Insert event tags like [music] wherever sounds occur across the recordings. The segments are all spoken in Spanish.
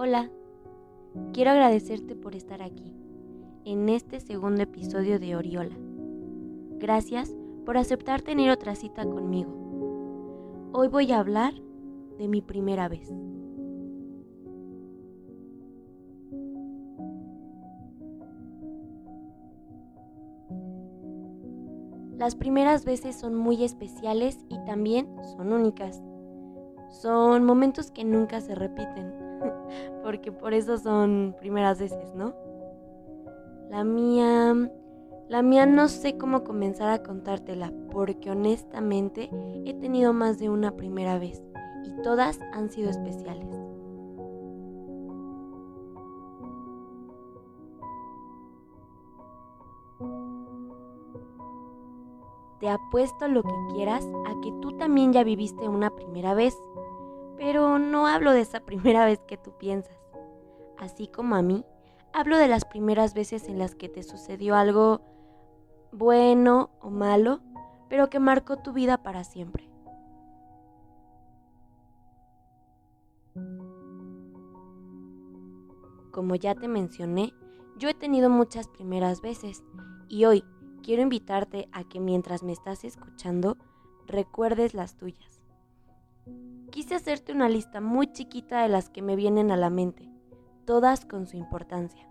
Hola, quiero agradecerte por estar aquí, en este segundo episodio de Oriola. Gracias por aceptar tener otra cita conmigo. Hoy voy a hablar de mi primera vez. Las primeras veces son muy especiales y también son únicas. Son momentos que nunca se repiten, porque por eso son primeras veces, ¿no? La mía... La mía no sé cómo comenzar a contártela, porque honestamente he tenido más de una primera vez y todas han sido especiales. Te apuesto lo que quieras a que tú también ya viviste una primera vez, pero no hablo de esa [laughs] primera vez que tú piensas. Así como a mí, hablo de las primeras veces en las que te sucedió algo bueno o malo, pero que marcó tu vida para siempre. Como ya te mencioné, yo he tenido muchas primeras veces y hoy quiero invitarte a que mientras me estás escuchando, recuerdes las tuyas. Quise hacerte una lista muy chiquita de las que me vienen a la mente, todas con su importancia.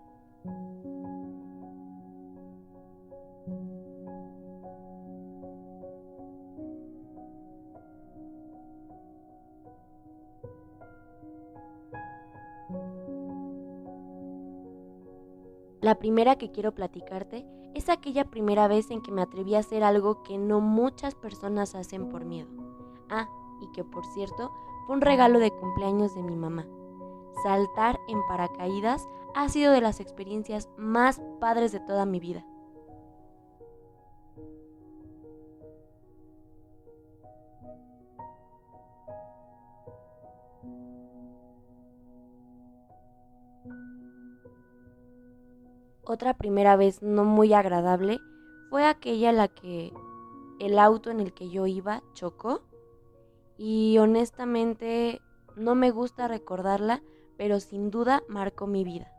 La primera que quiero platicarte es aquella primera vez en que me atreví a hacer algo que no muchas personas hacen por miedo. Ah, y que por cierto fue un regalo de cumpleaños de mi mamá. Saltar en paracaídas ha sido de las experiencias más padres de toda mi vida. Otra primera vez no muy agradable fue aquella en la que el auto en el que yo iba chocó y honestamente no me gusta recordarla, pero sin duda marcó mi vida.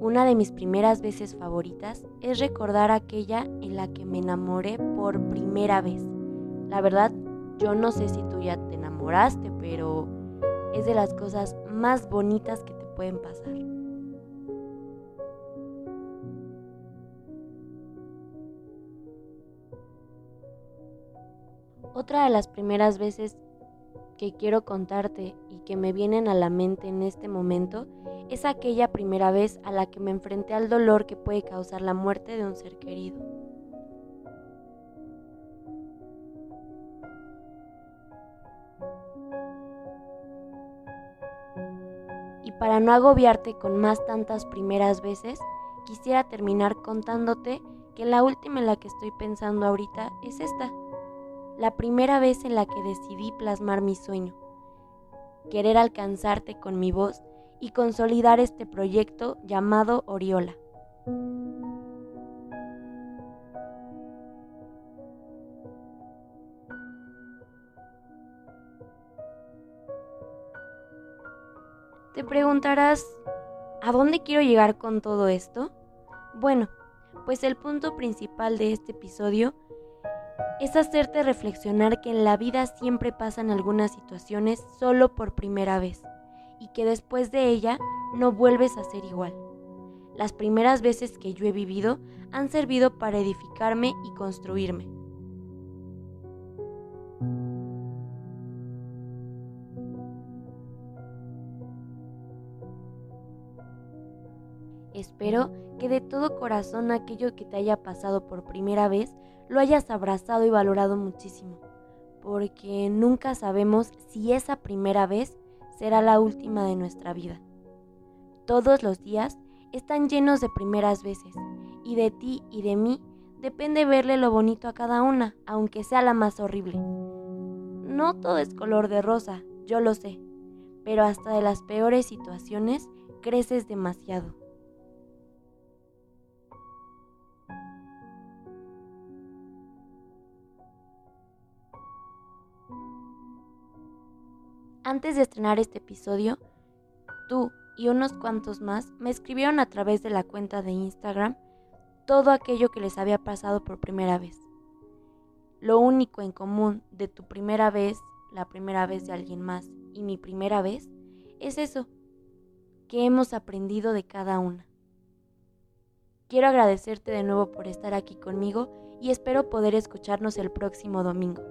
Una de mis primeras veces favoritas es recordar aquella en la que me enamoré por primera vez. La verdad, yo no sé si tú ya te enamoraste, pero es de las cosas más bonitas que te pueden pasar. Otra de las primeras veces que quiero contarte y que me vienen a la mente en este momento es aquella primera vez a la que me enfrenté al dolor que puede causar la muerte de un ser querido. Y para no agobiarte con más tantas primeras veces, quisiera terminar contándote que la última en la que estoy pensando ahorita es esta la primera vez en la que decidí plasmar mi sueño, querer alcanzarte con mi voz y consolidar este proyecto llamado Oriola. Te preguntarás, ¿a dónde quiero llegar con todo esto? Bueno, pues el punto principal de este episodio es hacerte reflexionar que en la vida siempre pasan algunas situaciones solo por primera vez y que después de ella no vuelves a ser igual. Las primeras veces que yo he vivido han servido para edificarme y construirme. Espero que de todo corazón aquello que te haya pasado por primera vez lo hayas abrazado y valorado muchísimo, porque nunca sabemos si esa primera vez será la última de nuestra vida. Todos los días están llenos de primeras veces, y de ti y de mí depende verle lo bonito a cada una, aunque sea la más horrible. No todo es color de rosa, yo lo sé, pero hasta de las peores situaciones creces demasiado. Antes de estrenar este episodio, tú y unos cuantos más me escribieron a través de la cuenta de Instagram todo aquello que les había pasado por primera vez. Lo único en común de tu primera vez, la primera vez de alguien más y mi primera vez es eso, que hemos aprendido de cada una. Quiero agradecerte de nuevo por estar aquí conmigo y espero poder escucharnos el próximo domingo.